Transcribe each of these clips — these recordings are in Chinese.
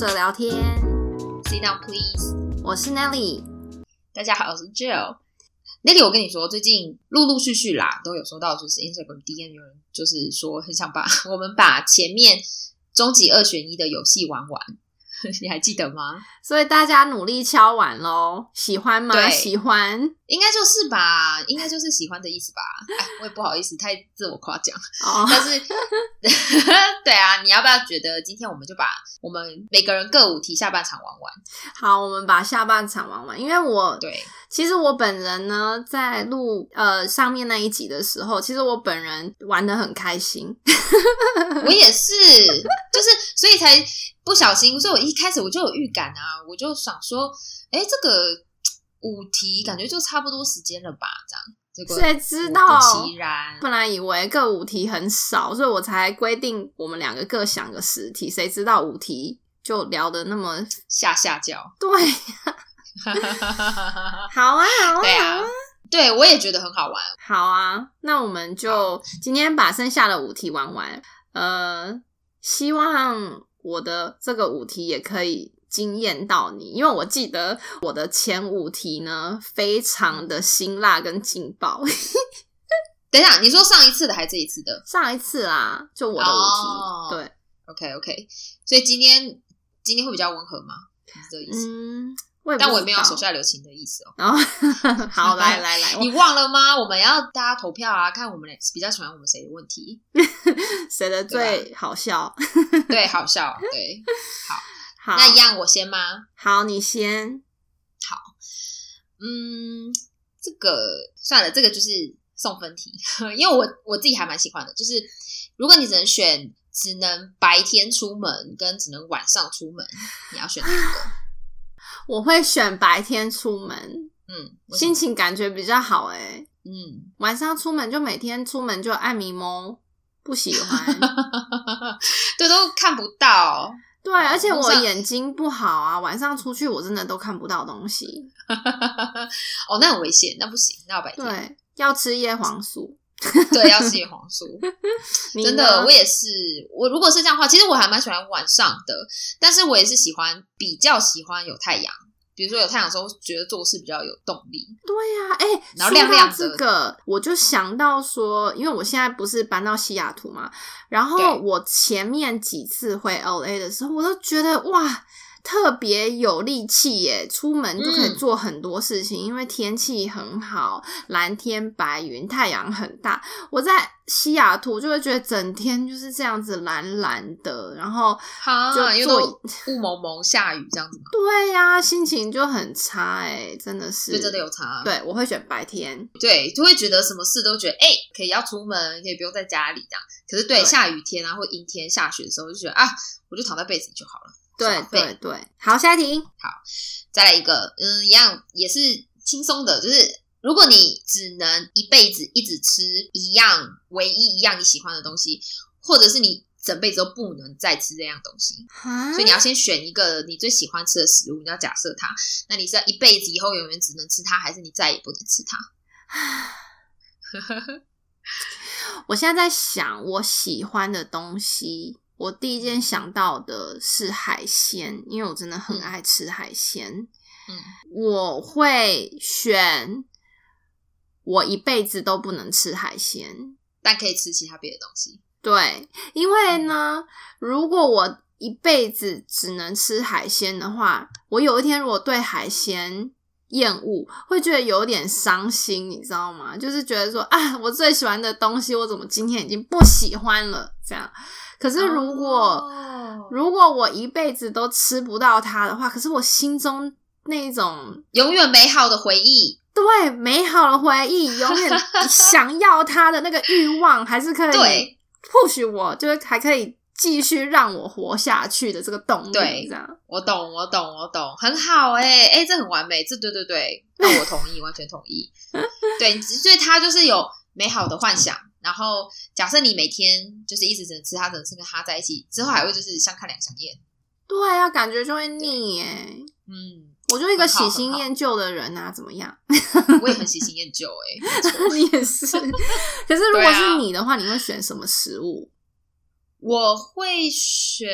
着聊天。Sit down, please。我是 Nelly。大家好，我是 Jill。Nelly，我跟你说，最近陆陆续续啦，都有收到，就是 Instagram DM 有人就是说很想把 我们把前面终极二选一的游戏玩完，你还记得吗？所以大家努力敲完喽，喜欢吗？喜欢应该就是吧，应该就是喜欢的意思吧。哎，我也不好意思太自我夸奖，哦。但是对啊，你要不要觉得今天我们就把我们每个人各五题下半场玩完？好，我们把下半场玩完，因为我对，其实我本人呢，在录呃上面那一集的时候，其实我本人玩的很开心。我也是，就是所以才不小心，所以我一开始我就有预感啊，我就想说，哎，这个五题感觉就差不多时间了吧，这样。结果谁知道不其然，本来以为各五题很少，所以我才规定我们两个各想个十题。谁知道五题就聊的那么下下叫。对？好啊，好啊，对啊好啊，对我也觉得很好玩。好啊。那我们就今天把剩下的五题玩完。呃，希望我的这个五题也可以惊艳到你，因为我记得我的前五题呢，非常的辛辣跟劲爆。等一下，你说上一次的还是这一次的上一次啦，就我的五题，哦对，？OK OK，所以今天今天会比较温和吗？是这个意思？嗯，我但我也没有手下留情的意思哦。然后 好，来来来，你忘了吗？我们要大家投票啊，看我们比较喜欢我们谁的问题。谁的最好笑？对，好笑。对，好，那一样我先吗？好，你先。好嗯，这个算了，这个就是送分题，因为我我自己还蛮喜欢的。就是如果你只能选，只能白天出门跟只能晚上出门，你要选哪一个？我会选白天出门，嗯，心情感觉比较好诶。嗯，晚上出门就每天出门就爱迷蒙，不喜欢。对，都看不到。对，而且我眼睛不好啊，晚上出去我真的都看不到东西。哦，那很危险，那不行，那要白天。对，要吃叶黄素。对，要吃叶黄素。你真的，我也是。我如果是这样的话，其实我还蛮喜欢晚上的，但是我也是喜欢比较喜欢有太阳。比如说有太阳的时候，觉得做事比较有动力。对呀、哎、然后亮亮的这个，我就想到说，因为我现在不是搬到西雅图嘛，然后我前面几次回 LA 的时候，我都觉得哇，特别有力气耶，出门就可以嗯做很多事情，因为天气很好，蓝天白云，太阳很大。我在西雅图就会觉得整天就是这样子蓝蓝的，然后哈，就因为做都雾蒙蒙下雨这样子，对呀、心情就很差哎，真的是，就真的有差。对，我会选白天。对，就会觉得什么事都觉得哎、可以要出门，可以不用在家里这样。可是对对下雨天啊或阴天下雪的时候，就觉得啊，我就躺在被子里就好了。对对对，好，下一题。再来一个，嗯，一样也是轻松的，就是如果你只能一辈子一直吃一样唯一一样你喜欢的东西，或者是你整辈子都不能再吃这样东西，啊所以你要先选一个你最喜欢吃的食物，你要假设它，那你是要一辈子以后永远只能吃它，还是你再也不能吃它？我现在在想我喜欢的东西，我第一件想到的是海鲜，因为我真的很爱吃海鲜。嗯，我会选我一辈子都不能吃海鲜。但可以吃其他别的东西。对，因为呢，如果我一辈子只能吃海鲜的话，我有一天如果对海鲜厌恶，会觉得有点伤心，你知道吗？就是觉得说啊，我最喜欢的东西，我怎么今天已经不喜欢了？这样。可是如果、哦如果我一辈子都吃不到它的话，可是我心中那一种永远美好的回忆，对美好的回忆，永远 想要它的那个欲望，还是可以对 push 我，就是还可以继续让我活下去的这个动力。对这样我懂，我懂，我懂，很好哎、哎、这很完美，这对对对，那我同意，完全同意。对，所以他就是有美好的幻想，然后假设你每天就是一直只能吃它，只能吃跟它在一起，之后还会就是相看两相厌。对啊，感觉就会腻耶。嗯，我就一个喜新厌旧的人啊，怎么样？我也很喜新厌旧哎、你也是。可是如果是你的话，你会选什么食物？我会选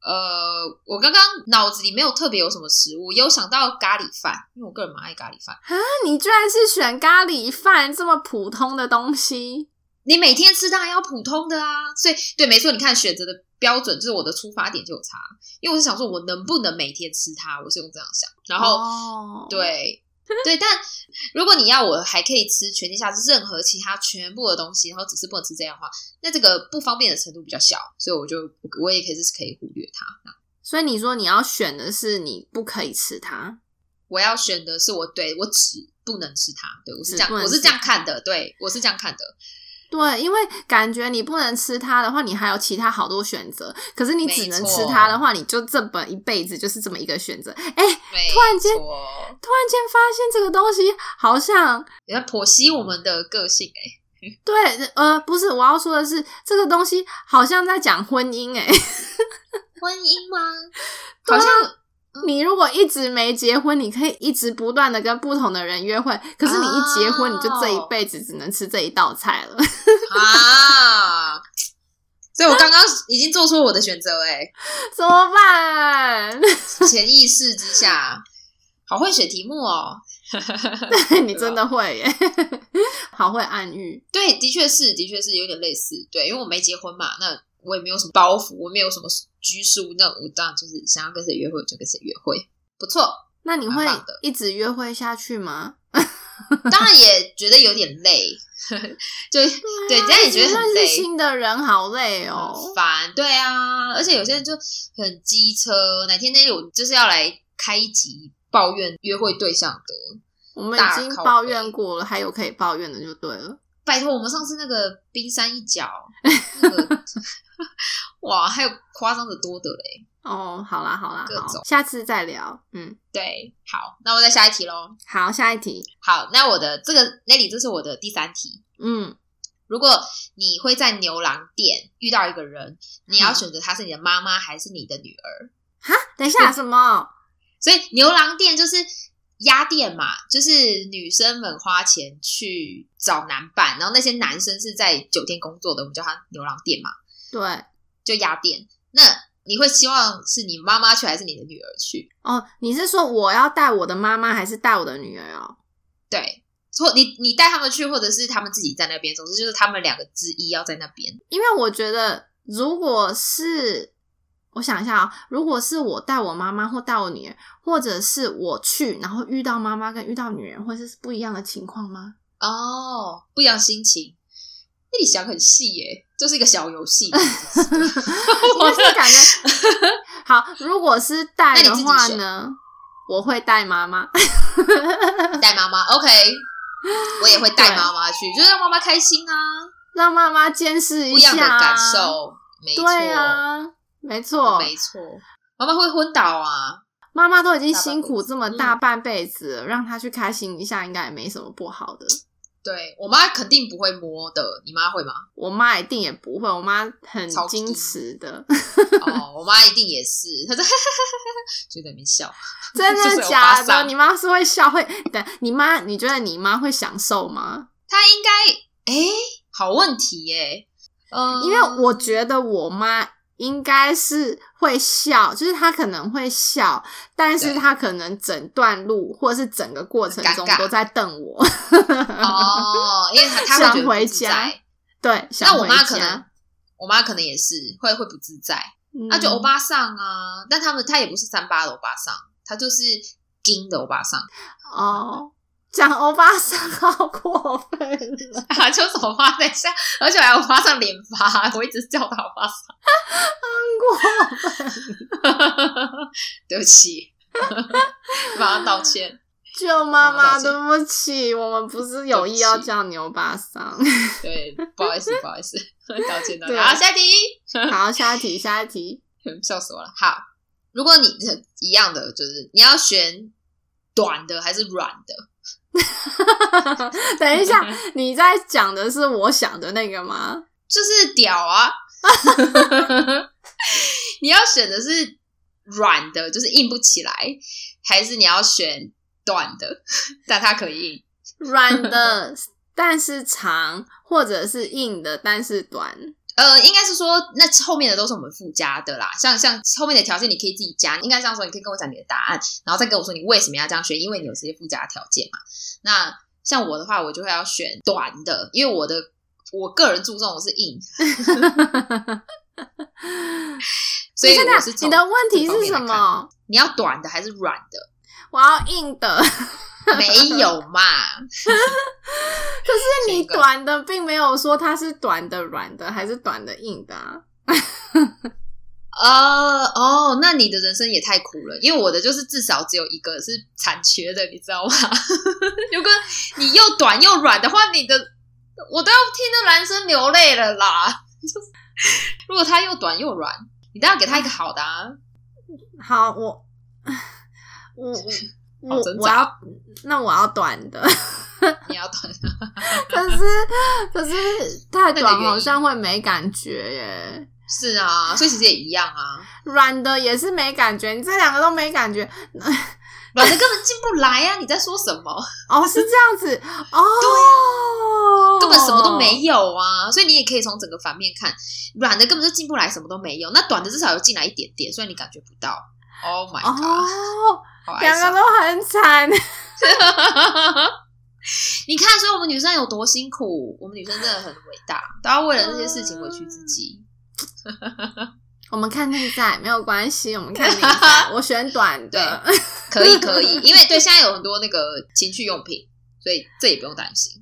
呃，我刚刚脑子里没有特别有什么食物，也有想到咖喱饭，因为我个人蛮爱咖喱饭。啊，你居然是选咖喱饭这么普通的东西？你每天吃当然要普通的啊，所以对，没错，你看选择的标准就是我的出发点就有差，因为我是想说我能不能每天吃它，我是用这样想，然后、哦，对 对，但如果你要我还可以吃全天下任何其他全部的东西，然后只是不能吃这样的话，那这个不方便的程度比较小，所以我就我也可以是可以忽略它。所以你说你要选的是你不可以吃它，我要选的是我对我只不能吃它，对我是这样，我是这样看的，对我是这样看的。对，因为感觉你不能吃它的话，你还有其他好多选择。可是你只能吃它的话，你就这本一辈子就是这么一个选择。哎，突然间突然间发现这个东西好像你在剖析我们的个性、欸，对，呃，不是我要说的是，这个东西好像在讲婚姻。哎，婚姻吗？好像你如果一直没结婚，你可以一直不断的跟不同的人约会。可是你一结婚，哦你就这一辈子只能吃这一道菜了。啊，所以我刚刚已经做出我的选择，哎，怎么办？潜意识之下，好会选题目哦。你真的会耶，好会暗喻。对，的确是，的确是有点类似。对，因为我没结婚嘛，那我也没有什么包袱，我没有什么拘束，那我当然就是想要跟谁约会就跟谁约会，不错。那你会一直约会下去吗？当然也觉得有点累，就对，这样也觉得很累。新的人好累哦。很烦，对啊，而且有些人就很机车。哪天那里我就是要来开一集抱怨约会对象的，我们已经抱怨过了，还有可以抱怨的就对了。拜托，我们上次那个冰山一角，那个 哇，还有夸张的多的嘞。哦，好啦好啦各，种，下次再聊。嗯，对，好，那我再下一题喽。好，下一题。好，那我的这个 Nelly，这是我的第三题。嗯，如果你会在牛郎店遇到一个人，你要嗯选择他是你的妈妈还是你的女儿？哈，等一下，什么？所以牛郎店就是鸭店嘛，就是女生们花钱去找男伴，然后那些男生是在酒店工作的，我们叫他牛郎店嘛，对，就鸭店。那你会希望是你妈妈去还是你的女儿去？哦，你是说我要带我的妈妈，还是带我的女儿哦？对，或你你带他们去，或者是他们自己在那边，总之就是他们两个之一要在那边。因为我觉得，如果是我想一下啊、如果是我带我妈妈或带我女儿，或者是我去，然后遇到妈妈跟遇到女人，会是不一样的情况吗？哦，不一样心情。那你想很细耶，就是一个小游戏。因为是感觉 好，如果是带的话呢，我会带妈妈。带妈妈，OK，我也会带妈妈去，就是让妈妈开心啊，让妈妈见识不一下样的感。受。没错，对啊，没错，没错，妈妈会昏倒啊。妈妈都已经辛苦这么大半辈子了，让她去开心一下，应该也没什么不好的。对我妈肯定不会摸的，你妈会吗？我妈一定也不会，我妈很矜持的，哦，我妈一定也是，她说就在那边笑。真的假的？你妈是会笑会？等你妈，你觉得你妈会享受吗？她应该，哎，好问题耶。嗯，因为我觉得我妈应该是会笑，就是他可能会笑，但是他可能整段路或者是整个过程中都在瞪我。哦，因为他 他想得不自回家在。对，那我想回家妈可能，我妈可能也是会会不自在。嗯那就欧巴桑啊，但他们他也不是三八的欧巴桑，他就是金的欧巴桑，哦，讲欧巴桑好过分了，啊，就是欧巴等一下，而且还有欧巴桑连发，我一直叫他欧巴桑，过分。对不起，马上道歉，舅妈妈，对不起，我们不是有意要叫牛巴桑。对，不好意思，不好意思，道歉道歉。对好，下一题，好，下一题，下一题。笑死我了。好，如果你一样的，就是你要选短的还是软的？等一下，你在讲的是我想的那个吗？就是屌啊！你要选的是软的，就是硬不起来，还是你要选短的，但它可以硬？软的但是长，或者是硬的但是短。呃，应该是说那后面的都是我们附加的啦，像像后面的条件你可以自己加，应该这样说，你可以跟我讲你的答案，然后再跟我说你为什么要这样选，因为你有这些附加条件嘛。那像我的话，我就会要选短的，因为我的我个人注重的是硬，所以我是你的问题是什？么？你要短的还是软的？我要硬的，没有嘛？可是你短的并没有说它是短的软的还是短的硬的啊。呃哦，那你的人生也太苦了，因为我的就是至少只有一个是残缺的，你知道吗？如果你又短又软的话，你的我都要听着男生流泪了啦。如果他又短又软，你都要给他一个好的啊。好，我 我我我要那我要短的，你要短的，可是可是太短好像会没感觉耶。是啊，所以其实也一样啊。软的也是没感觉，你这两个都没感觉 软的根本进不来啊！你在说什么？哦，是这样子哦，对根本什么都没有啊！所以你也可以从整个反面看，软的根本就进不来，什么都没有。那短的至少有进来一点点，虽然你感觉不到。Oh my god！、哦，两个都很惨。你看，所以我们女生有多辛苦，我们女生真的很伟大，都要为了这些事情委屈自己。我们看内在没有关系，我们看内在，我选短的。可以，可以，因为对现在有很多那个情趣用品，所以这也不用担心。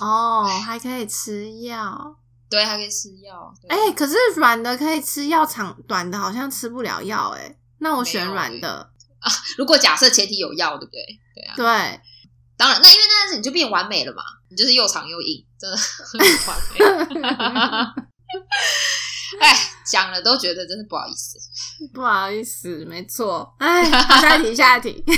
哦，还可以吃药。对，还可以吃药。对哎、可是软的可以吃药，长短的好像吃不了药。哎，那我选软的啊。如果假设前提有药，对不对？对啊，对，当然，那因为那样子你就变完美了嘛，你就是又长又硬，真的很完美。哎，讲了都觉得真是不好意思，不好意思，没错。哎，下一题，下一题。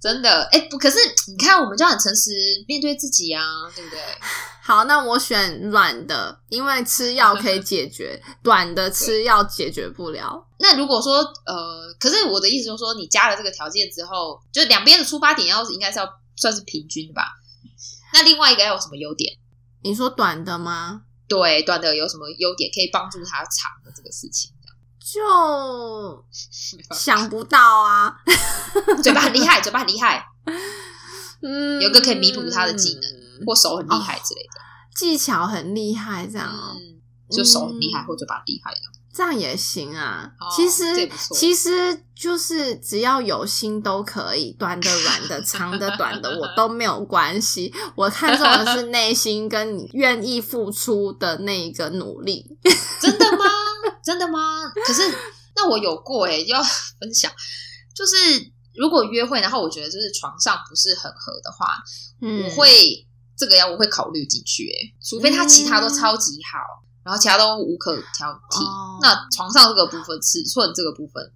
真的。哎，不，可是你看，我们就很诚实面对自己啊，对不对？好，那我选软的，因为吃药可以解决，短的吃药解决不了。那如果说呃，可是我的意思就是说，你加了这个条件之后，就两边的出发点要是应该是要算是平均的吧？那另外一个要有什么优点？你说短的吗？对，短的有什么优点可以帮助他长的这个事情？就想不到啊。嘴巴很厉害，嘴巴很厉害，嗯，有个可以弥补他的技能，或手很厉害之类的。技巧很厉害，这样哦。嗯，就手很厉害或嘴巴厉害的。这样也行啊。哦其实其实就是只要有心都可以，短的、软的、长的、短的，我都没有关系。我看重的是内心跟你愿意付出的那一个努力。真的吗？真的吗？可是 那我有过哎、要分享，就是如果约会，然后我觉得就是床上不是很合的话，嗯，我会这个要我会考虑进去哎、除非他其他都超级好，然后其他都无可挑剔，哦。那床上这个部分、尺寸这个部分，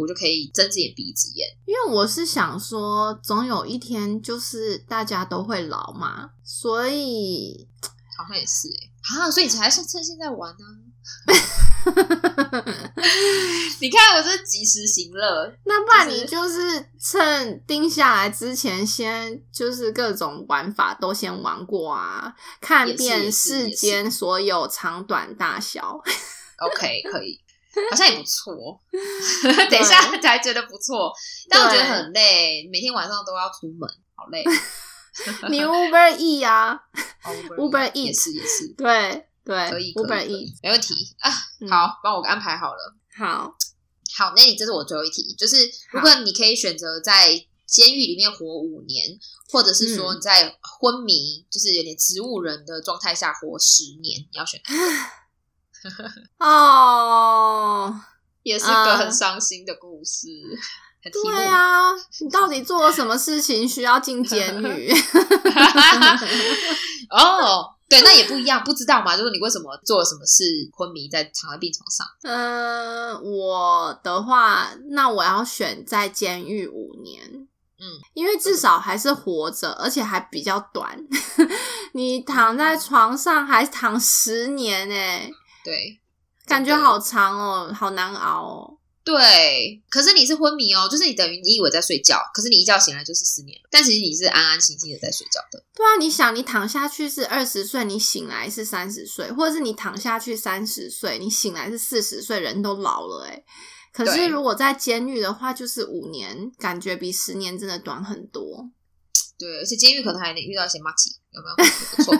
我就可以睁只眼闭一只眼。因为我是想说，总有一天就是大家都会老嘛，所以好像也是哎、啊，所以你才是趁现在玩呢、你看我这是及时行乐，那不然你就是趁定下来之前，先就是各种玩法都先玩过啊，看遍世间所有长短大小。OK，可以，好像也不错。等一下才觉得不错，但我觉得很累，每天晚上都要出门，好累。你 Uber E 啊，哦 Uber 也是也是，对对，可以可以 Uber 可以 E，没问题啊。嗯好，帮我安排好了。好，好，那你这是我最后一题，就是如果你可以选择在监狱里面活五年，或者是说嗯你在昏迷，就是有点植物人的状态下活十年，你要选哪个？哦，也是个很伤心的故事。对啊，你到底做了什么事情需要进监狱？哦，对，那也不一样，不知道嘛？就是你为什么做了什么事昏迷在躺在病床上？嗯、我的话，那我要选在监狱五年。嗯，因为至少还是活着，而且还比较短。你躺在床上还躺十年哎、对，感觉好长哦，好难熬哦。对，可是你是昏迷哦，就是你等于你以为在睡觉，可是你一觉醒来就是十年了，但其实你是安安心心的在睡觉的。对啊，你想，你躺下去是二十岁，你醒来是三十岁，或者是你躺下去三十岁，你醒来是四十岁，人都老了哎、可是如果在监狱的话，就是五年，感觉比十年真的短很多。对，而且监狱可能还能遇到一些马吉，有没有？不错。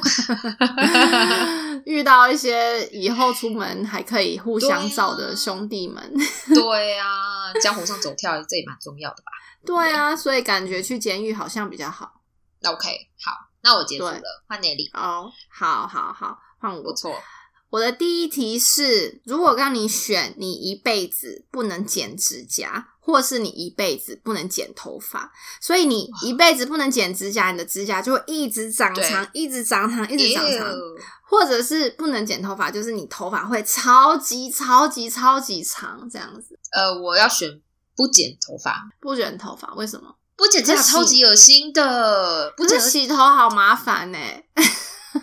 遇到一些以后出门还可以互相照的兄弟们，对啊，江湖上走跳，这也蛮重要的吧？对啊，所以感觉去监狱好像比较好。那 OK，好，那我结束了，换 Nelly，哦，好好好，换我。不错。我的第一题是：如果让你选，你一辈子不能剪指甲，或是你一辈子不能剪头发，所以你一辈子不能剪指甲，你的指甲就会一直长长，一直长长，一直长长；或者是不能剪头发，就是你头发会超级超级超级长，这样子。呃，我要选不剪头发，不剪头发为什么？不剪指甲超级恶心的，不剪洗头好麻烦呢、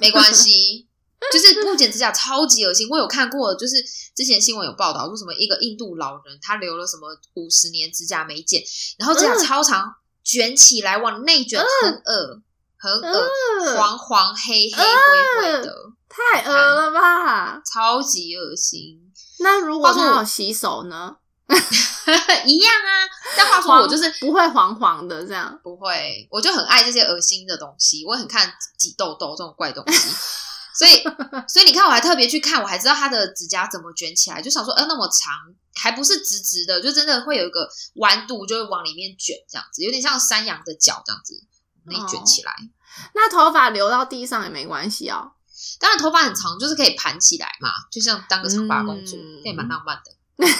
没关系。就是不剪指甲超级恶心，我有看过，就是之前新闻有报道说什么一个印度老人他留了什么五十年指甲没剪，然后指甲嗯超长，卷起来往内卷，很恶，很恶，呃黄黄黑黑灰灰的，太恶了吧？超级恶心。那如果话说我他有洗手呢？一样啊，但话说我就是不会黄黄的这样。不会，我就很爱这些恶心的东西，我很看挤痘痘这种怪东西。所以，所以你看，我还特别去看，我还知道他的指甲怎么卷起来，就想说，呃，那么长，还不是直直的，就真的会有一个弯度，就会往里面卷，这样子，有点像山羊的脚这样子，那一卷起来。那头发留到地上也没关系哦。当然，头发很长，就是可以盘起来嘛，就像当个长发公主，嗯也蛮浪漫的。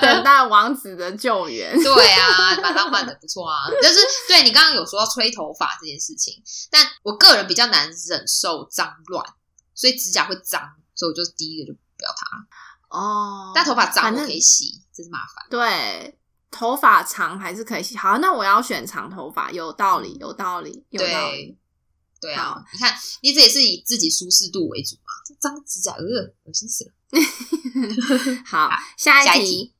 等待王子的救援。对啊，把浪漫的，不错啊。但是对你刚刚有说到吹头发这件事情，但我个人比较难忍受脏乱，所以指甲会脏，所以我就第一个就不要它。哦，但头发脏我可以洗，真是麻烦。对，头发长还是可以洗。好，那我要选长头发，有道理，有道理，有道理。对，啊，你看，你这也是以自己舒适度为主嘛。这脏指甲，呃，恶心死了。好，下一题，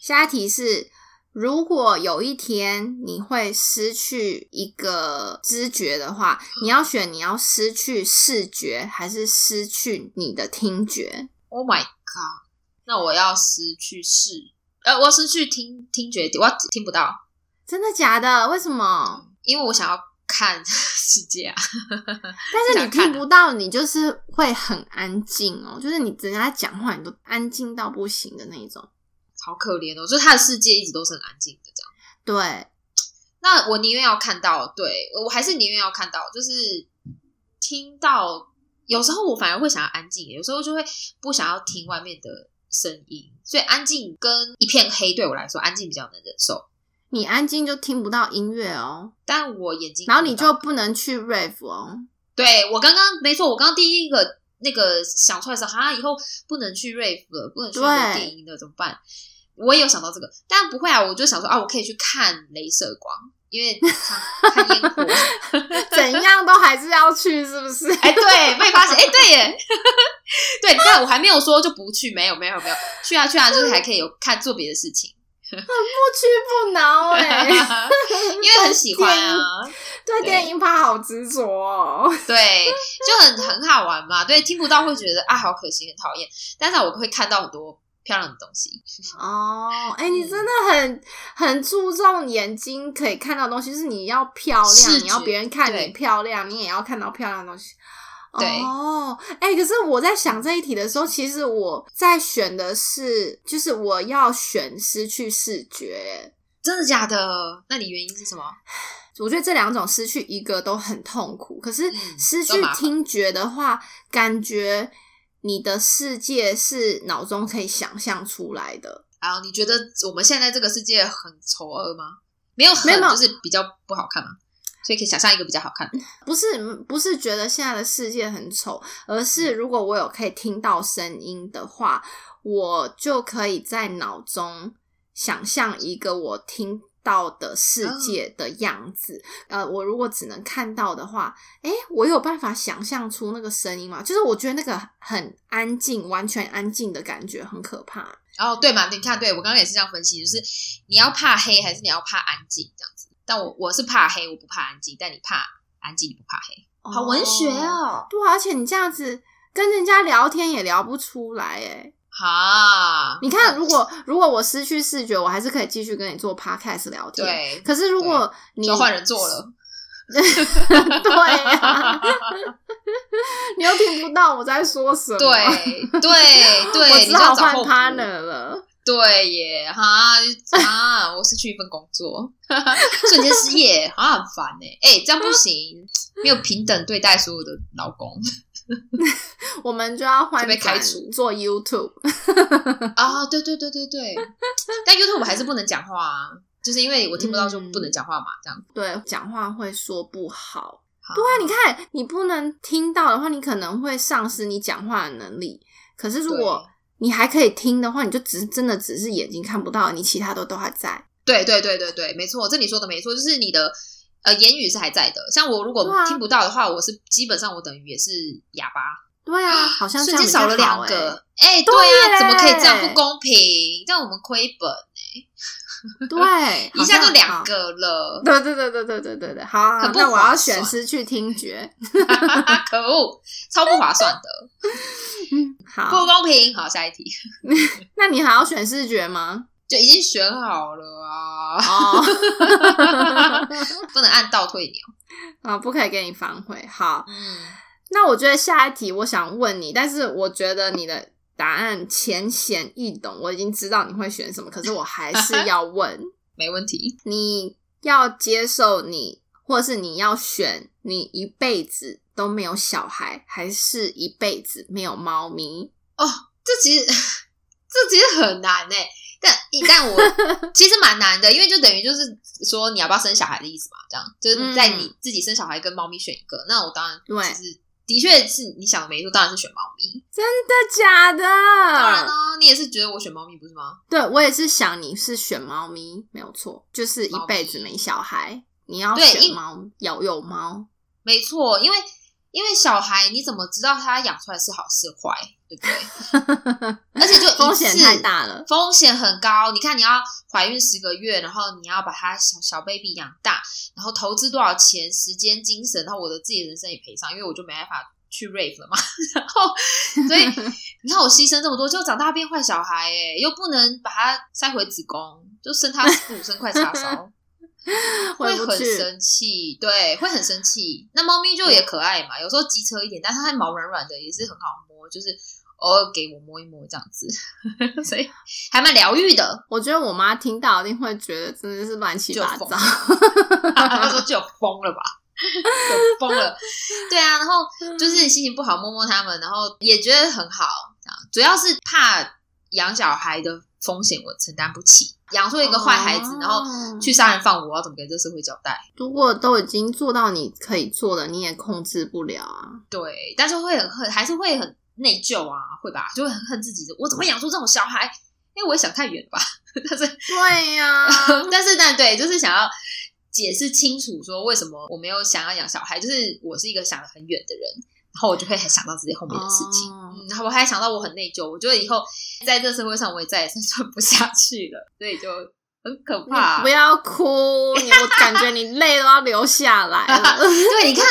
下一题是：如果有一天你会失去一个知觉的话，你要选你要失去视觉，还是失去你的听觉？Oh my god！那我要失去视，呃，我要失去听听觉，我听不到，真的假的？为什么？因为我想要看 世界啊。但是你看听不到，你就是会很安静哦，就是你人家讲话，你都安静到不行的那一种。好可怜哦，就是他的世界一直都是很安静的这样。对，那我宁愿要看到，对我还是宁愿要看到，就是听到。有时候我反而会想要安静，有时候就会不想要听外面的声音，所以安静跟一片黑对我来说，安静比较能忍受。你安静就听不到音乐哦，但我眼睛然后你就不能去 rave 哦。对我刚刚没错，我刚刚第一个那个想出来是哈，以后不能去 rave 了，不能去电影了，怎么办？我也有想到这个，但不会啊，我就想说啊，我可以去看镭射光，因为看 看烟火，怎样都还是要去，是不是？哎，对，被发现，哎，对耶，对，但我还没有说就不去，没有，没有，没有，去啊去啊，就是还可以有看做别的事情，不屈不挠哎、因为很喜欢啊，对对。电影趴好执着哦。对，就很很好玩嘛，对，听不到会觉得啊好可惜，很讨厌，但是我会看到很多漂亮的东西，哦，哎、你真的很很注重眼睛可以看到的东西，就是你要漂亮，你要别人看对。你漂亮，你也要看到漂亮的东西。对哦，哎、可是我在想这一题的时候，其实我在选的是，就是我要选失去视觉。真的假的？那你原因是什么？我觉得这两种失去一个都很痛苦，可是嗯失去听觉的话，感觉你的世界是脑中可以想象出来的。啊，你觉得我们现在这个世界很丑恶吗？没有很，没有就是比较不好看嘛，所以可以想象一个比较好看。不是不是觉得现在的世界很丑，而是如果我有可以听到声音的话，我就可以在脑中想象一个我听到的世界的样子。呃，我如果只能看到的话，诶，我有办法想象出那个声音吗？就是我觉得那个很安静、完全安静的感觉很可怕。哦，对嘛？你看，对我刚刚也是这样分析，就是你要怕黑还是你要怕安静这样子？但我我是怕黑，我不怕安静，但你怕安静，你不怕黑，好文学哦。对，而且你这样子跟人家聊天也聊不出来，哎。哈，你看，如果如果我失去视觉，我还是可以继续跟你做 podcast 聊天。对，可是如果你换人做了，对呀，你又听不到我在说什么。对对 对，我只好换 partner 了。对耶，哈 啊，我失去一份工作，瞬间失业，啊，很烦哎，哎，这样不行，没有平等对待所有的老公。我们就要换被开除做 YouTube 啊！对对对对对，但 YouTube 还是不能讲话啊，就是因为我听不到就不能讲话嘛，这样对，讲话会说不好。对啊，你看你不能听到的话，你可能会丧失你讲话的能力。可是如果你还可以听的话，你就只是真的只是眼睛看不到，你其他的都还在。对对对对对，没错，这你说的没错，就是你的。呃，言语是还在的。像我如果听不到的话，我是基本上我等于也是哑巴。对啊，好像瞬间少了两个。哎，对啊，怎么可以这样不公平？让我们亏本呢？对，一下就两个了。对对对对对对对对，好，那我要选失去听觉。可恶，超不划算的。好，不公平。好，下一题。那你还要选视觉吗？就已经选好了啊！哦，不能按倒退钮啊，不可以给你反悔。好，嗯，那我觉得下一题我想问你，但是我觉得你的答案浅显易懂，我已经知道你会选什么，可是我还是 要问。没问题，你要接受你，或是你要选你一辈子都没有小孩，还是一辈子没有猫咪？哦，这其实这其实很难哎。但但我 其实蛮难的，因为就等于就是说你要不要生小孩的意思嘛，这样就是在你自己生小孩跟猫咪选一个，那我当然对，是的确是你想的没错，当然是选猫咪。真的假的？当然哦，你也是觉得我选猫咪不是吗？对，我也是想你是选猫咪，没有错，就是一辈子没小孩，你要选猫，要有猫，没错，因为。因为小孩，你怎么知道他养出来是好是坏，对不对？而且就风险太大了，风险很高。你看，你要怀孕十个月，然后你要把他小小 baby 养大，然后投资多少钱、时间、精神，然后我的自己人生也赔上，因为我就没办法去 rave 了嘛。然后，所以 你看我牺牲这么多，就长大变坏小孩，哎，又不能把他塞回子宫，就生他五生快叉烧。会很生气，对，会很生气。那猫咪就也可爱嘛，有时候机车一点，但是它毛软软的，也是很好摸，就是偶尔给我摸一摸这样子，所以还蛮疗愈的。我觉得我妈听到一定会觉得真的是乱七八糟，她说就疯了吧，就疯了。对啊，然后就是心情不好摸摸它们，然后也觉得很好。主要是怕养小孩的。风险我承担不起，养出一个坏孩子，然后去杀人放火，我要怎么给这社会交代？如果都已经做到你可以做的，你也控制不了啊。对，但是会很恨，还是会很内疚啊，会吧？就会很恨自己，我怎么养出这种小孩？因为我想太远了吧？但是对呀，但是但对，就是想要解释清楚，说为什么我没有想要养小孩，就是我是一个想的很远的人。然后我就会很想到自己后面的事情，然后我还想到我很内疚，我觉得以后在这社会上我也再也生存 不下去了，所以就很可怕。不要哭，我感觉你泪都要流下来了。对，你看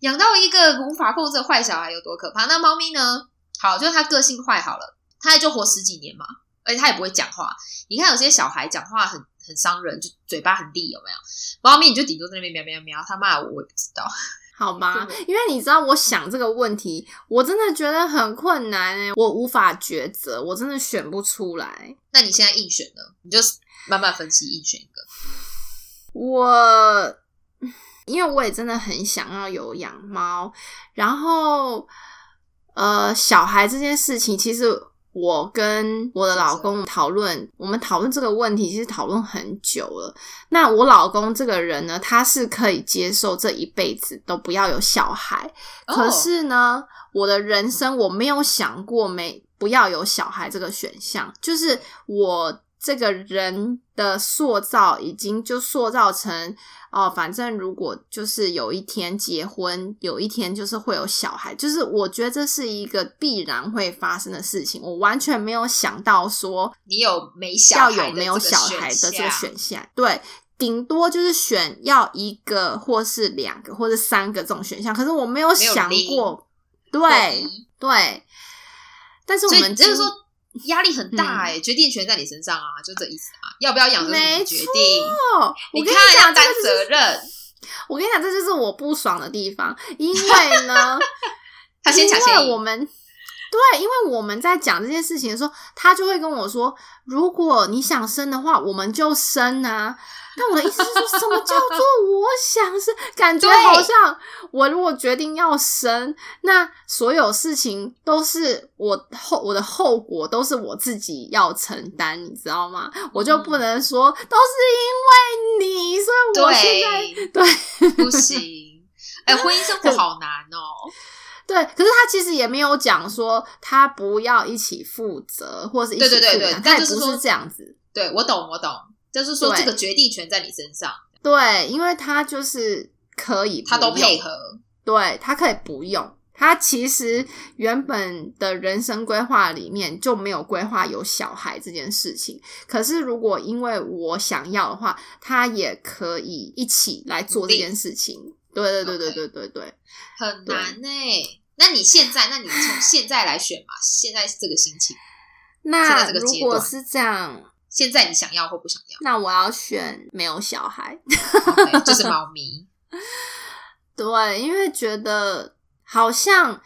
养到一个无法控制的坏小孩有多可怕。那猫咪呢？好，就是它个性坏好了，它就活十几年嘛，而且它也不会讲话。你看有些小孩讲话很很伤人，就嘴巴很利，有没有？猫咪你就顶多在那边喵喵喵，它骂我我也不知道。好吧，因为你知道，我想这个问题，我真的觉得很困难哎，我无法抉择，我真的选不出来。那你现在硬选呢？你就慢慢分析，硬选一个。我因为我也真的很想要有养猫，然后呃，小孩这件事情其实。我跟我的老公讨论，我们讨论这个问题，其实讨论很久了。那我老公这个人呢，他是可以接受这一辈子都不要有小孩，可是呢，我的人生我没有想过没不要有小孩这个选项，就是我这个人的塑造已经就塑造成哦，反正如果就是有一天结婚，有一天就是会有小孩，就是我觉得这是一个必然会发生的事情。我完全没有想到说你有没小要孩有没有小孩的这个选选项，对，顶多就是选要一个或是两个或者三个这种选项。可是我没有想过，对对。但是我们就是说压力很大嗯哎、决定权在你身上啊，就这意思啊。要不要养就是没你决定，哦，我跟你讲要担个责任。我跟你讲，这就是我不爽的地方，因为呢，他先抢先我们对，因为我们在讲这件事情的时候，他就会跟我说，如果你想生的话，我们就生啊。但我的意思是说，什么叫做 我想生？感觉好像我如果决定要生，那所有事情都是我后我的后果都是我自己要承担，你知道吗？我就不能说都是因为你，所以我现在对对不行。哎、婚姻生活好难哦。对，可是他其实也没有讲说他不要一起负责，或是一起对对对对负担但就是说不是这样子。对我懂，我懂，就是说对这个决定权在你身上，对，因为他就是可以他都配合。对他可以不用。他其实原本的人生规划里面就没有规划有小孩这件事情。可是如果因为我想要的话，他也可以一起来做这件事情。对对对对对对对。很对难呢、那你现在，那你从现在来选嘛？现在是这个心情，那如果是这样，现在你想要或不想要那我要选没有小孩。就是猫咪。对，因为觉得好像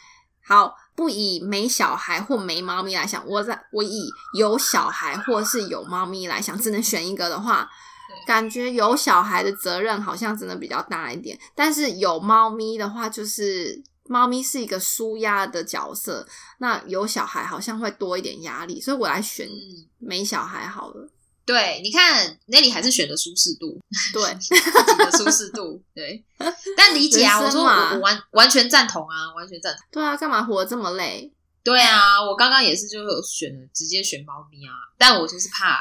好不以没小孩或没猫咪来想，我在我以有小孩或是有猫咪来想，只能选一个的话，感觉有小孩的责任好像真的比较大一点，但是有猫咪的话，就是猫咪是一个舒压的角色，那有小孩好像会多一点压力，所以我来选嗯，没小孩好了。对，你看 Nelly 还是选的舒适度，对，自己的舒适度。对，但理解啊，我说我我完完全赞同啊，完全赞同。对啊，干嘛活得这么累？对啊，我刚刚也是就有选了，直接选猫咪啊，但我就是怕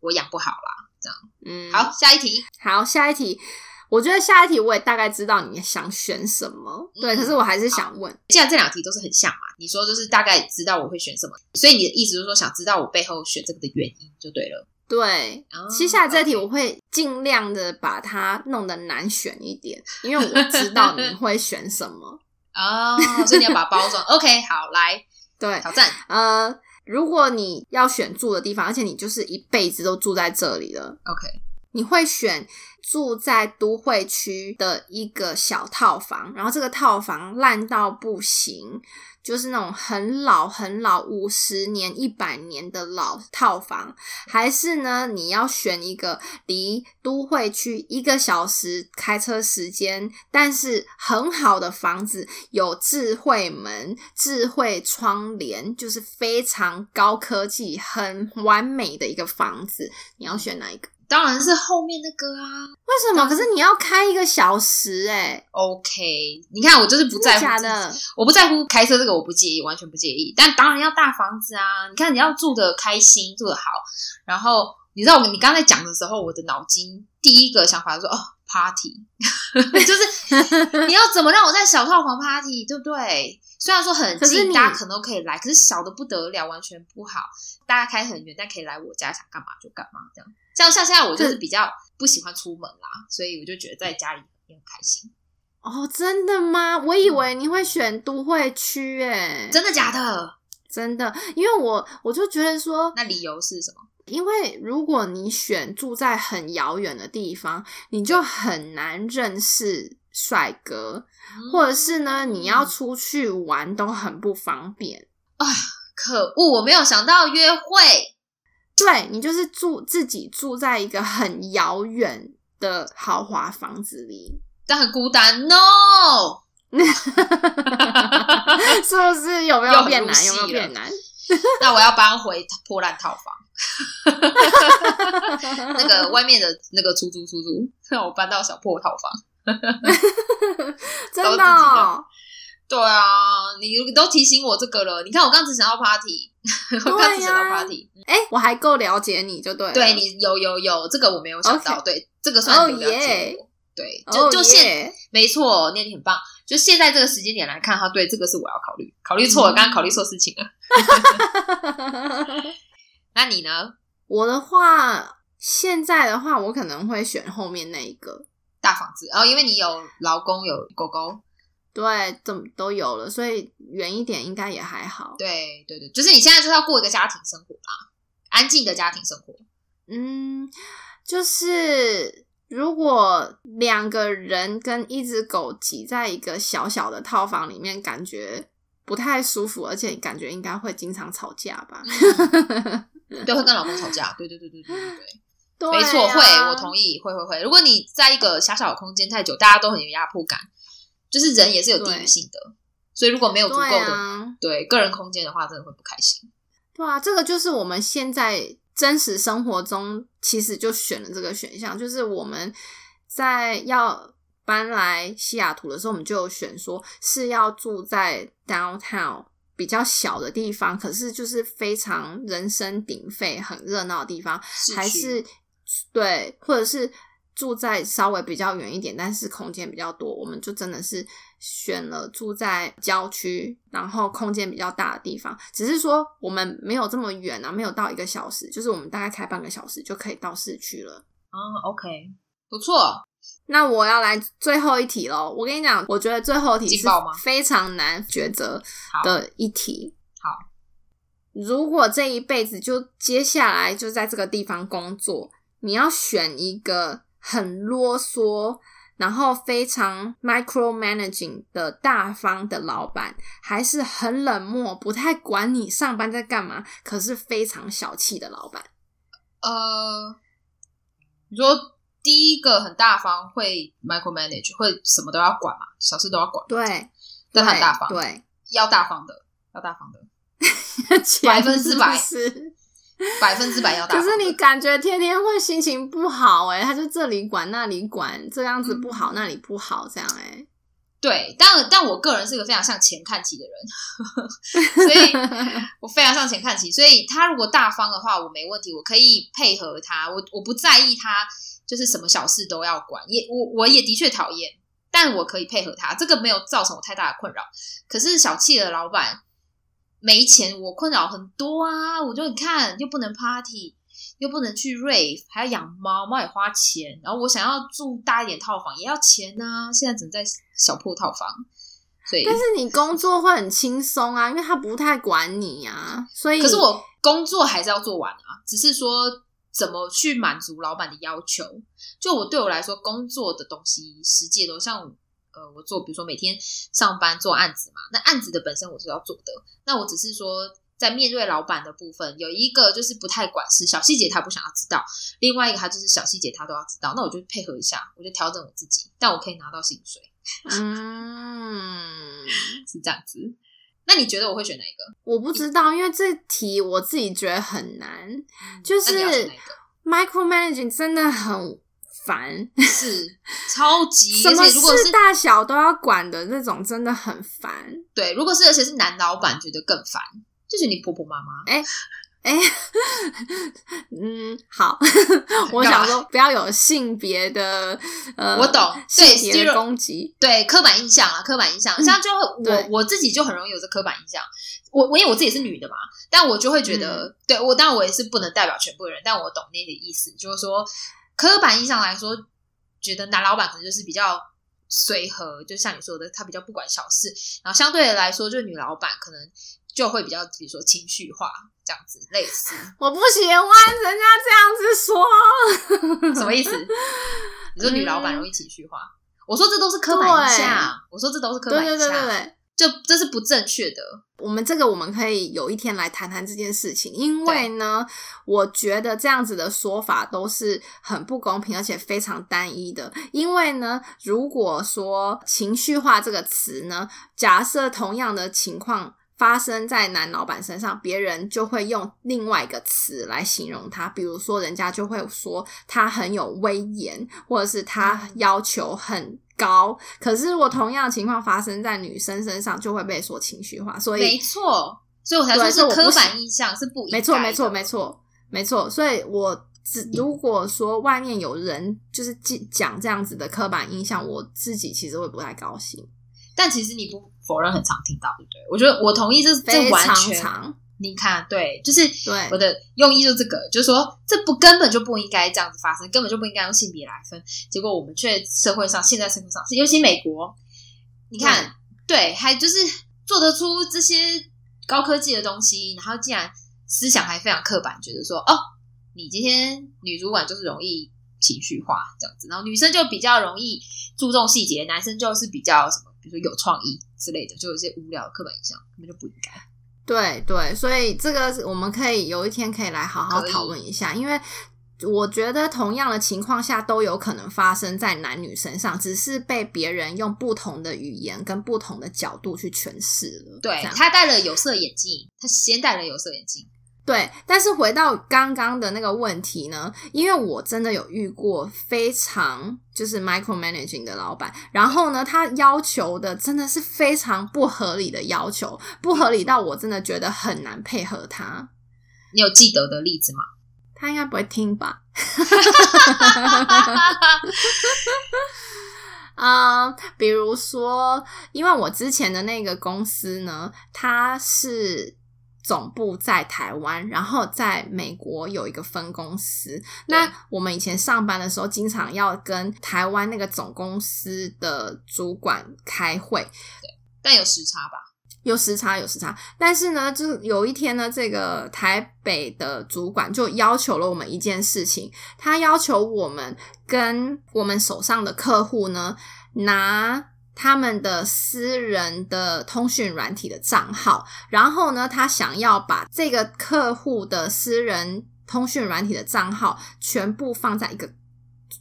我养不好啦。这样嗯，好，下一题。好，下一题。我觉得下一题我也大概知道你想选什么，对，嗯可是我还是想问，既然这两题都是很像嘛，你说就是大概知道我会选什么，所以你的意思就是说想知道我背后选这个的原因就对了。对，哦接下来这题我会尽量的把它弄得难选一点，因为我知道你会选什么。哦，所以你要把它包装。OK，好，来对，挑战。呃，如果你要选住的地方，而且你就是一辈子都住在这里了，OK，你会选住在都会区的一个小套房，然后这个套房烂到不行，就是那种很老很老五十年、一百年的老套房，还是呢你要选一个离都会区一个小时开车时间，但是很好的房子，有智慧门、智慧窗帘，就是非常高科技、很完美的一个房子，你要选哪一个？当然是后面那个啊。为什么？可是你要开一个小时哎、OK，你看我就是不在乎假的？我不在乎开车这个，我不介意，完全不介意。但当然要大房子啊！你看你要住的开心，住的好。然后你知道我你刚才讲的时候，我的脑筋第一个想法就说哦，party，就是 你要怎么让我在小套房 party，对不对？虽然说很近，大家可能都可以来，可是小的不得了，完全不好。大家开很远，但可以来我家，想干嘛就干嘛，这样。像像现在我就是比较不喜欢出门啦，所以我就觉得在家里也很开心。哦，真的吗？我以为你会选都会区哎、真的假的？真的，因为我我就觉得说，那理由是什么？因为如果你选住在很遥远的地方，你就很难认识帅哥，或者是呢，你要出去玩都很不方便啊。可恶，我没有想到约会。对你就是住自己住在一个很遥远的豪华房子里，但很孤单，no，是不是？有没又有变难？有没有了。变难？那我要搬回破烂套房，那个外面的那个出租出租，让我搬到小破套房。真的、对啊，你都提醒我这个了。你看，我刚只想到 party，我刚只想到 party。哎，我还够了解你就对。对你有有有，这个我没有想到。对，这个算有了解我。对，就就现没错，念你很棒。就现在这个时间点来看，哈，对，这个是我要考虑，考虑错了，刚刚考虑错事情了。那你呢？我的话，现在的话，我可能会选后面那一个大房子。然后，因为你有老公，有狗狗，对，怎么都有了，所以远一点应该也还好。对，对，对，就是你现在就是要过一个家庭生活啦，安静的家庭生活。嗯，就是。如果两个人跟一只狗挤在一个小小的套房里面，感觉不太舒服，而且感觉应该会经常吵架吧？对，会跟老公吵架。对对对对对对对，没错，会，我同意，会会会。如果你在一个狭小的空间太久，大家都很有压迫感，就是人也是有地域性的，所以如果没有足够的对个人空间的话，真的会不开心。对啊，这个就是我们现在。真实生活中，其实就选了这个选项，就是我们在要搬来西雅图的时候，我们就选说是要住在 downtown 比较小的地方，可是就是非常人声鼎沸、很热闹的地方，还是对，或者是。住在稍微比较远一点，但是空间比较多，我们就真的是选了住在郊区，然后空间比较大的地方。只是说我们没有这么远啊，没有到一个小时，就是我们大概开半个小时就可以到市区了。啊，OK，不错。那我要来最后一题喽。我跟你讲，我觉得最后一题是非常难抉择的一题。好，如果这一辈子就接下来就在这个地方工作，你要选一个。很啰嗦，然后非常 micromanaging 的大方的老板，还是很冷漠，不太管你上班在干嘛，可是非常小气的老板。呃，你说第一个很大方，会 micromanage，会什么都要管嘛，小事都要管。对，但很大方，对，要大方的，要大方的，百分之百。百分之百要打，可是你感觉天天会心情不好哎，他就这里管那里管，这样子不好，那里不好，这样哎。对，但但我个人是一个非常向前看齐的人，所以我非常向前看齐。所以他如果大方的话，我没问题，我可以配合他，我我不在意他，就是什么小事都要管。也我我也的确讨厌，但我可以配合他，这个没有造成我太大的困扰。可是小气的老板。没钱，我困扰很多啊！我就你看，又不能 party，又不能去 rave，还要养猫，猫也花钱。然后我想要住大一点套房，也要钱啊！现在只能在小破套房，所以但是你工作会很轻松啊，因为他不太管你呀。所以可是我工作还是要做完啊，只是说怎么去满足老板的要求。就我对我来说，工作的东西实际都像。呃，我做，比如说每天上班做案子嘛，那案子的本身我是要做的，那我只是说在面对老板的部分，有一个就是不太管事，小细节他不想要知道，另外一个他就是小细节他都要知道，那我就配合一下，我就调整我自己，但我可以拿到薪水，嗯，是这样子。那你觉得我会选哪一个？我不知道，因为这题我自己觉得很难，就是 micromanaging 真的很。烦是超级，什么事大小都要管的那种，真的很烦。对，如果是而且是男老板，觉得更烦，就是你婆婆妈妈。哎哎，嗯，好，我想说不要有性别的呃，我懂，性别的攻击，对刻板印象啊，刻板印象，像就我我自己就很容易有这刻板印象。我我因为我自己是女的嘛，但我就会觉得，对我当然我也是不能代表全部人，但我懂那个意思，就是说。刻板印象来说，觉得男老板可能就是比较随和，就像你说的，他比较不管小事。然后相对的来说，就女老板可能就会比较，比如说情绪化这样子，类似。我不喜欢人家这样子说，什么意思？你说女老板容易情绪化？我说这都是刻板印象。我说这都是刻板印象。就这是不正确的。我们这个我们可以有一天来谈谈这件事情，因为呢，我觉得这样子的说法都是很不公平，而且非常单一的。因为呢，如果说情绪化这个词呢，假设同样的情况发生在男老板身上，别人就会用另外一个词来形容他，比如说人家就会说他很有威严，或者是他要求很。高，可是如果同样的情况发生在女生身上，就会被说情绪化。所以没错，所以我才说是刻板印象是不没错，没错，没。错，没错。所以我只如果说外面有人就是讲讲这样子的刻板印象，我自己其实会不太高兴，但其实你不否认很常听到，对不对？我觉得我同意这，这非常完全长。你看，对，就是对我的用意就这个，就是说这不根本就不应该这样子发生，根本就不应该用性别来分。结果我们却社会上现在社会上，尤其美国，你看，对，还就是做得出这些高科技的东西，然后竟然思想还非常刻板，觉得说哦，你今天女主管就是容易情绪化这样子，然后女生就比较容易注重细节，男生就是比较什么，比如说有创意之类的，就有一些无聊的刻板印象，根本就不应该。对对，所以这个我们可以有一天可以来好好讨论一下，因为我觉得同样的情况下都有可能发生在男女身上，只是被别人用不同的语言跟不同的角度去诠释了。对他戴了有色眼镜，他先戴了有色眼镜。对，但是回到刚刚的那个问题呢，因为我真的有遇过非常就是 micromanaging 的老板，然后呢，他要求的真的是非常不合理的要求，不合理到我真的觉得很难配合他。你有记得的例子吗？他应该不会听吧？啊、比如说，因为我之前的那个公司呢，它是总部在台湾，然后在美国有一个分公司。那我们以前上班的时候，经常要跟台湾那个总公司的主管开会，但有时差吧？有时差，有时差。但是呢，就是有一天呢，这个台北的主管就要求了我们一件事情，他要求我们跟我们手上的客户呢，拿他们的私人的通讯软体的账号，然后呢，他想要把这个客户的私人通讯软体的账号全部放在一个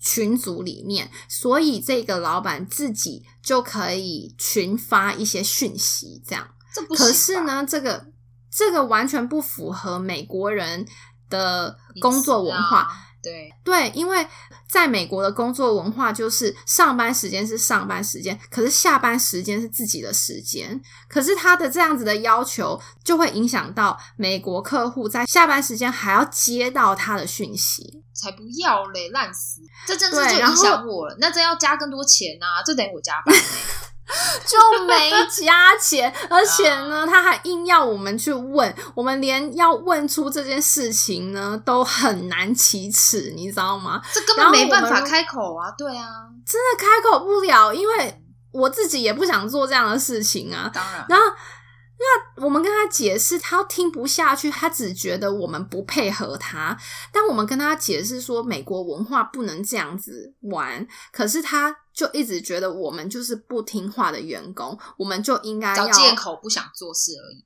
群组里面，所以这个老板自己就可以群发一些讯息，这样。这不行可是，呢，这个这个完全不符合美国人的工作文化。啊对，对，因为在美国的工作文化就是上班时间是上班时间，可是下班时间是自己的时间。可是他的这样子的要求，就会影响到美国客户在下班时间还要接到他的讯息。才不要嘞，烂死！这真是就影响我了。那这要加更多钱呐、这等于我加班、欸。就没加钱，而且呢，他还硬要我们去问，我们连要问出这件事情呢都很难启齿，你知道吗？这根本没办法开口啊！对啊，真的开口不了，因为我自己也不想做这样的事情啊。当然，然后，那我们跟他解释，他听不下去，他只觉得我们不配合他。但我们跟他解释说，美国文化不能这样子玩，可是他就一直觉得我们就是不听话的员工，我们就应该要找借口不想做事而已。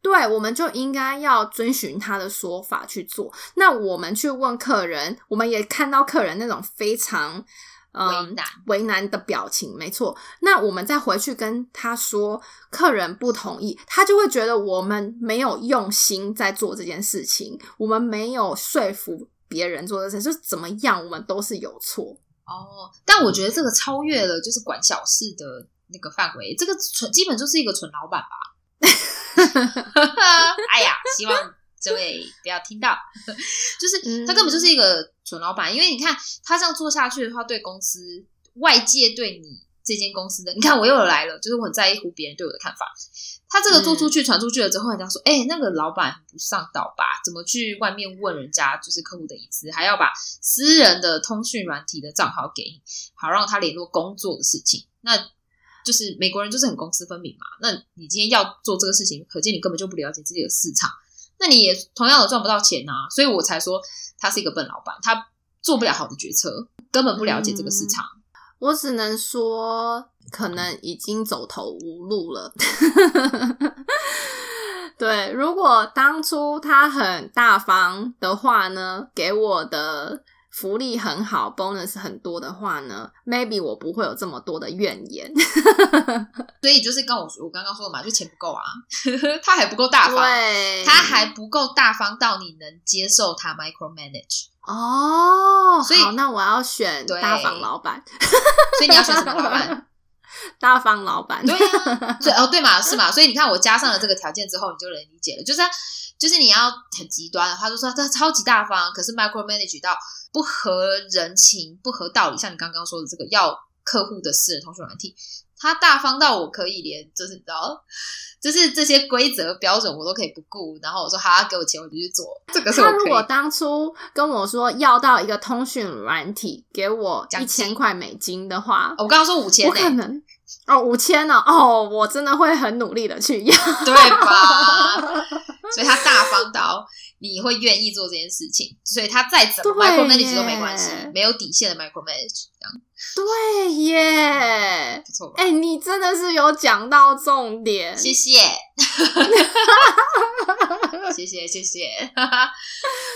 对，我们就应该要遵循他的说法去做。那我们去问客人，我们也看到客人那种非常嗯为难为难的表情，没错。那我们再回去跟他说，客人不同意，他就会觉得我们没有用心在做这件事情，我们没有说服别人做这件事，就怎么样，我们都是有错。哦，但我觉得这个超越了就是管小事的那个范围，这个纯基本就是一个纯老板吧。哎呀，希望这位不要听到，就是他根本就是一个纯老板，因为你看他这样做下去的话，对公司外界对你这间公司的，你看我又有来了，就是我很在乎别人对我的看法。他这个做出去、传出去了之后，人家说：“哎、那个老板很不上道吧？怎么去外面问人家就是客户的隐私，还要把私人的通讯软体的账号给你，好让他联络工作的事情？那就是美国人就是很公私分明嘛。那你今天要做这个事情，可见你根本就不了解自己的市场，那你也同样的赚不到钱啊。所以我才说他是一个笨老板，他做不了好的决策，根本不了解这个市场。我只能说，可能已经走投无路了。对，如果当初他很大方的话呢，给我的福利很好，bonus 很多的话呢，maybe 我不会有这么多的怨言。所以就是跟我说，我刚刚说的嘛，就钱不够啊，他还不够大方，对，他还不够大方到你能接受他 micromanage。哦，所以好，那我要选大方老板。所以你要选什么老板？大方老板。对啊，对哦，对嘛，是嘛？所以你看，我加上了这个条件之后，你就能理解了。就是就是你要很极端的，他就说他超级大方，可是 micro manage 到不合人情、不合道理，像你刚刚说的这个要客户的私人通讯软体，他大方到我可以连就是你知道，就是这些规则标准我都可以不顾，然后我说好，给我钱我就去做，这个。他如果当初跟我说要到一个通讯软体给我一千块美金的话，我刚刚说五千我可，能哦五千呢哦，我真的会很努力的去要。对吧？所以他大方到你会愿意做这件事情，所以他再怎么对 micro manage 都没关系，没有底线的 micro manage，这样对耶，不错吧？哎、你真的是有讲到重点。谢谢，谢谢，谢谢。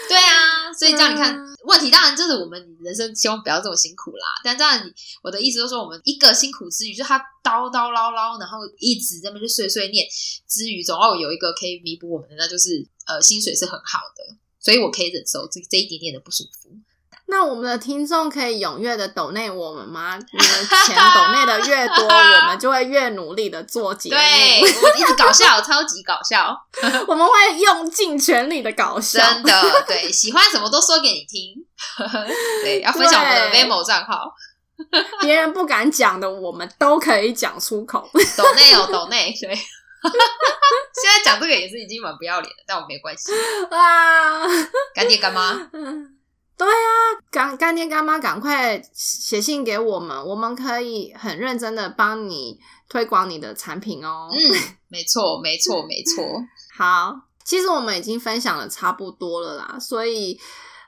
对啊，所以这样你看，嗯问题当然就是我们人生希望不要这么辛苦啦。但这样你，我的意思就是说，我们一个辛苦之余，就他叨叨唠唠，然后一直在那边就碎碎念之余，总要有一个可以弥补我们的，那就是呃薪水是很好的，所以我可以忍受这这一点点的不舒服。那我们的听众可以踊跃的抖内我们吗？你们钱抖内的越多，我们就会越努力的做节目。对，我一直搞笑，超级搞笑，我们会用尽全力的搞笑。真的对，喜欢什么都说给你听。对，要分享我们的对 Vemo 账号。别人不敢讲的，我们都可以讲出口。抖内哦，抖内，对。现在讲这个也是已经蛮不要脸的，但我没关系。哇，干爹干妈，嗯，对啊，干干爹干妈，赶快写信给我们，我们可以很认真的帮你推广你的产品哦。嗯，没错，没错，没错。好，其实我们已经分享的差不多了啦，所以，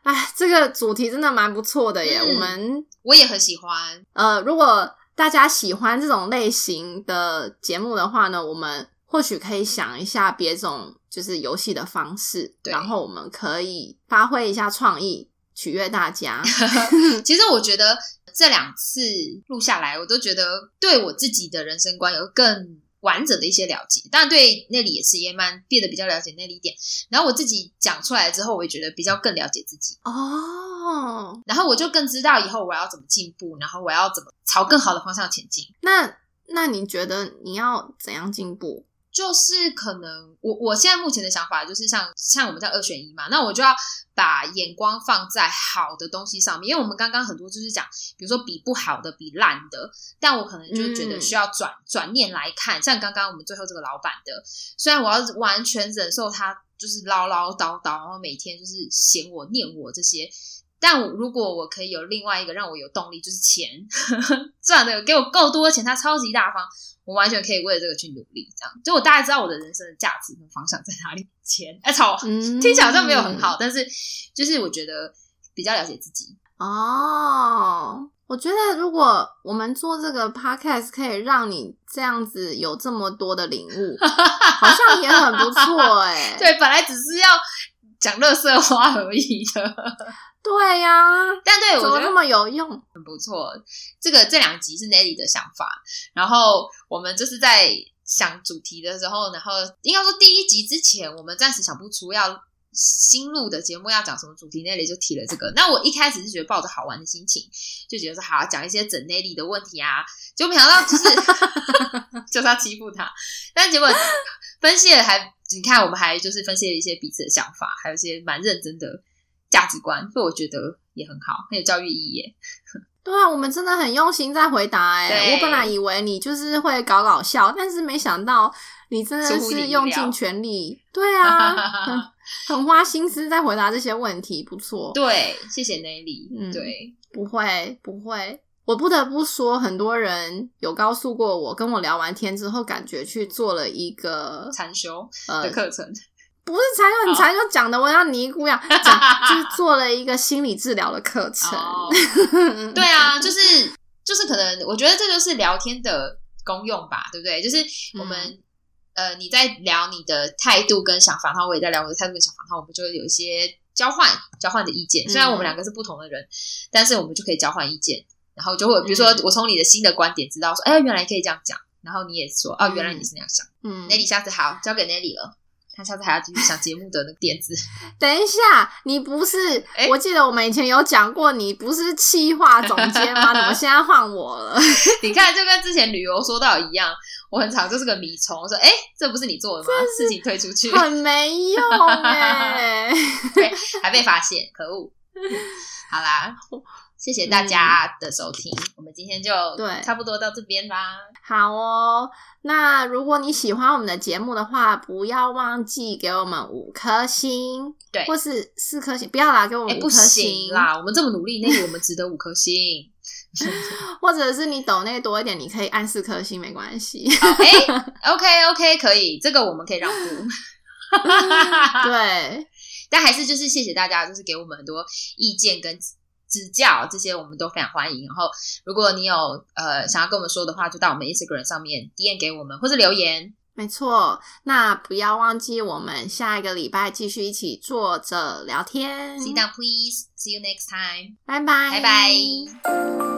哎，这个主题真的蛮不错的耶。嗯我们我也很喜欢。呃，如果大家喜欢这种类型的节目的话呢，我们或许可以想一下别种就是游戏的方式，然后我们可以发挥一下创意，取悦大家。其实我觉得这两次录下来，我都觉得对我自己的人生观有更完整的一些了解。当然，对那里也是也蛮变得比较了解那里一点。然后我自己讲出来之后，我也觉得比较更了解自己。哦，然后我就更知道以后我要怎么进步，然后我要怎么朝更好的方向前进。那那你觉得你要怎样进步？就是可能我我现在目前的想法就是像像我们叫二选一嘛，那我就要把眼光放在好的东西上面，因为我们刚刚很多就是讲，比如说比不好的、比烂的，但我可能就觉得嗯需要转、转念来看，像刚刚我们最后这个老板的，虽然我要完全忍受他就是唠唠叨叨，然后每天就是嫌我、念我这些。但我如果我可以有另外一个让我有动力，就是钱 赚的给我够多的钱，他超级大方，我完全可以为了这个去努力，这样就我大概知道我的人生的价值跟方向在哪里。钱，哎、操，嗯，听起来好像没有很好，但是就是我觉得比较了解自己。哦。我觉得如果我们做这个 podcast 可以让你这样子有这么多的领悟，好像也很不错哎、对，本来只是要讲乐色话而已的，对呀、但对我觉得那么有用？很不错。这个这两集是 Nelly 的想法，然后我们就是在想主题的时候，然后应该说第一集之前，我们暂时想不出要新录的节目要讲什么主题，Nelly 就提了这个。那我一开始是觉得抱着好玩的心情，就觉得说好讲一些整 Nelly 的问题啊，结果没想到就是 就是要欺负他，但结果分析了还你看我们还就是分析了一些彼此的想法，还有一些蛮认真的价值观，所以我觉得也很好，很有教育意义耶。对啊，我们真的很用心在回答哎、对我本来以为你就是会搞搞笑，但是没想到你真的是用料尽全力，对啊，很 很花心思在回答这些问题，不错。对，谢谢 Nelly。嗯对，不会不会，我不得不说，很多人有告诉过我，跟我聊完天之后，感觉去做了一个禅修呃的，课程，不是禅修，你禅修讲的我像尼姑一样，讲就是做了一个心理治疗的课程。哦 对啊，就是就是可能，我觉得这就是聊天的功用吧，对不对？就是我们、嗯呃你在聊你的态度跟想法，然后我也在聊我的态度跟想法，然后我们就会有一些交换交换的意见。虽然嗯我们两个是不同的人，但是我们就可以交换意见，然后就会比如说嗯我从你的新的观点知道说，哎，原来可以这样讲。然后你也说，哦，原来你是那样想。嗯，Nelly 下次好，交给 Nelly 了。他下次还要继续想节目的那个点子。等一下，你不是？哎我记得我们以前有讲过，你不是企划总监吗？怎么现在换我了？你看，就跟之前旅游说到一样，我很常就是个米虫，我说哎，这不是你做的吗？事情推出去很没用哎、还被发现，可恶！好啦，谢谢大家的收听，我们今天就对差不多到这边吧。好哦，那如果你喜欢我们的节目的话，不要忘记给我们五颗星，对或是四颗星，不要啦，给我哎、们五颗星，啦，我们这么努力，那个我们值得五颗星。或者是你抖内多一点，你可以按四颗星，没关系。好 哎、o k OK，可以，这个我们可以让步。对，但还是就是谢谢大家，就是给我们很多意见跟指教，这些我们都非常欢迎。然后，如果你有呃想要跟我们说的话，就到我们 Instagram 上面 DM 给我们，或是留言。没错。那不要忘记，我们下一个礼拜继续一起坐着聊天。Sit down, please. See you next time. 拜拜，拜拜。